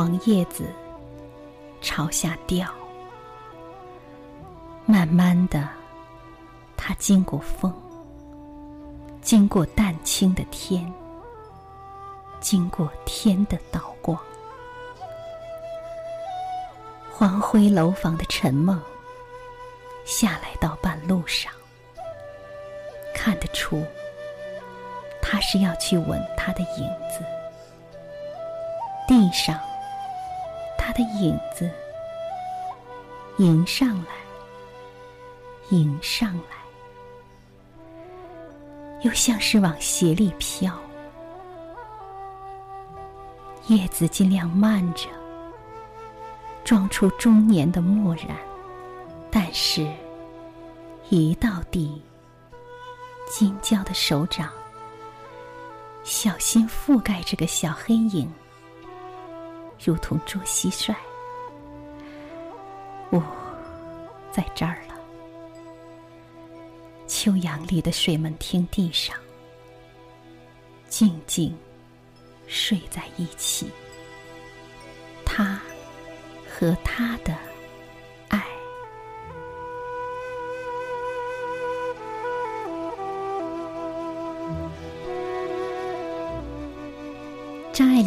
黄叶子朝下掉。慢慢的，它经过风，经过淡青的天，经过天的倒光，黄灰楼房的沉梦，下来到半路上，看得出，他是要去吻他的影子。地上，他的影子迎上来。迎上来，又像是往鞋里飘。叶子尽量慢着，装出中年的漠然，但是，一到地，金焦的手掌小心覆盖这个小黑影，如同捉蟋蟀。我，在这儿了。秋阳里的水门汀地上，静静睡在一起。他和他的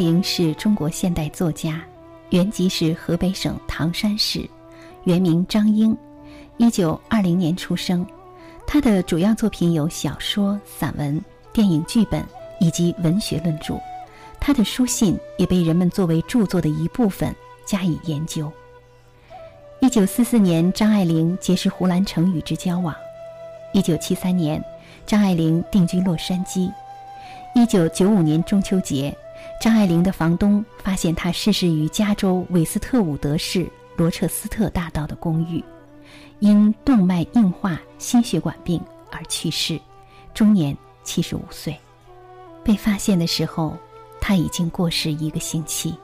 张爱玲是中国现代作家，原籍是河北省唐山市，原名张英，一九二零年出生。他的主要作品有小说、散文、电影剧本以及文学论著。他的书信也被人们作为著作的一部分加以研究。一九四四年，张爱玲结识胡兰成与之交往。一九七三年，张爱玲定居洛杉矶。一九九五年中秋节，张爱玲的房东发现她逝世于加州韦斯特伍德市罗彻斯特大道的公寓。因动脉硬化、心血管病而去世，终年七十五岁。被发现的时候，他已经过世一个星期。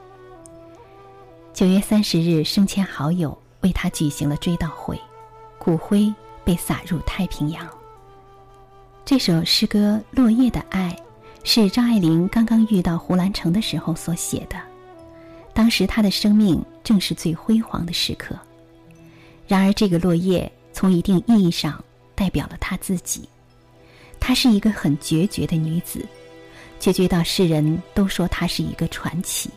九月三十日，生前好友为他举行了追悼会，骨灰被撒入太平洋。这首诗歌《落叶的爱》是张爱玲刚刚遇到胡兰成的时候所写的，当时她的生命正是最辉煌的时刻。然而，这个落叶从一定意义上代表了她自己。她是一个很决绝的女子，决绝到世人都说她是一个传奇。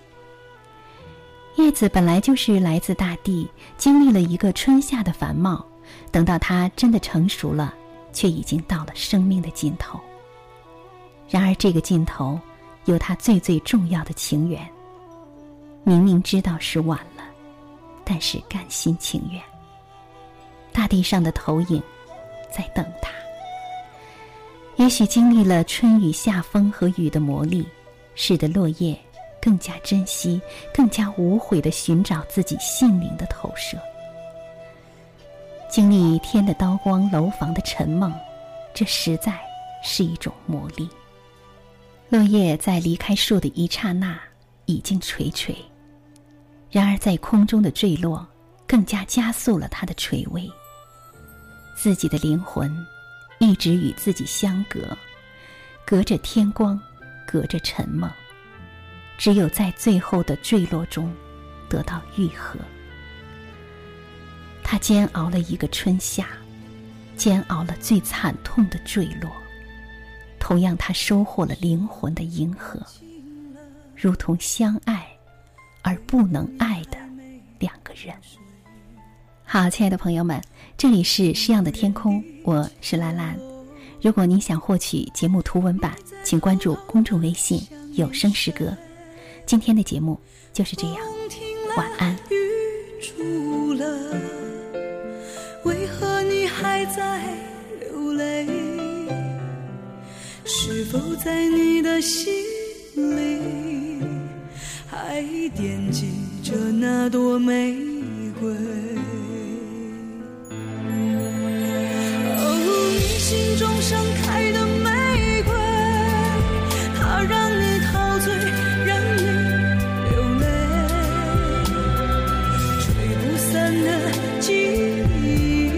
叶子本来就是来自大地，经历了一个春夏的繁茂，等到它真的成熟了，却已经到了生命的尽头。然而，这个尽头有他最最重要的情缘。明明知道是晚了，但是甘心情愿。大地上的投影，在等他。也许经历了春雨、夏风和雨的磨砺，使得落叶更加珍惜、更加无悔的寻找自己性灵的投射。经历天的刀光、楼房的沉梦，这实在是一种魔力。落叶在离开树的一刹那已经垂垂，然而在空中的坠落，更加加速了它的垂危。自己的灵魂一直与自己相隔，隔着天光，隔着沉梦。只有在最后的坠落中得到愈合。他煎熬了一个春夏，煎熬了最惨痛的坠落。同样，他收获了灵魂的银河，如同相爱而不能爱的两个人。好，亲爱的朋友们。这里是诗样的天空，我是兰兰。如果您想获取节目图文版，请关注公众微信“有声诗歌”。今天的节目就是这样，晚安。为何你还在是否在你的心里还惦记着那朵玫瑰？哦，你心中盛开的玫瑰，它让你陶醉，让你流泪，吹不散的记忆，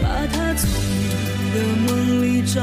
把它从你的梦里找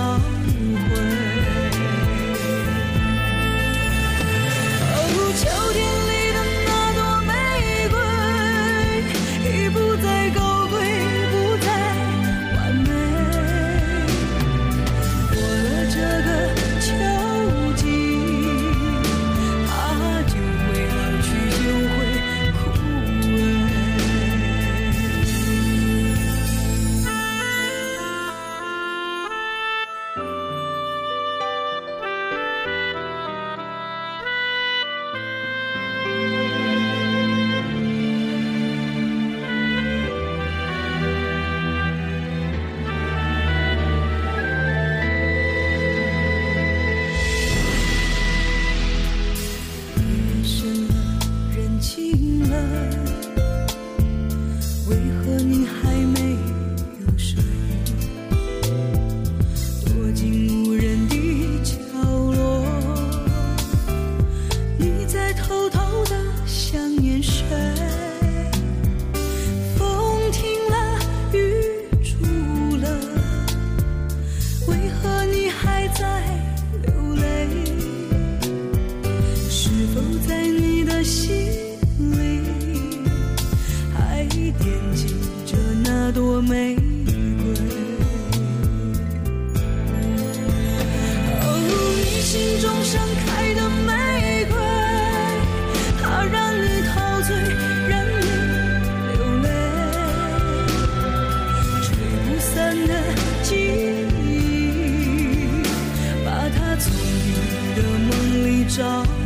找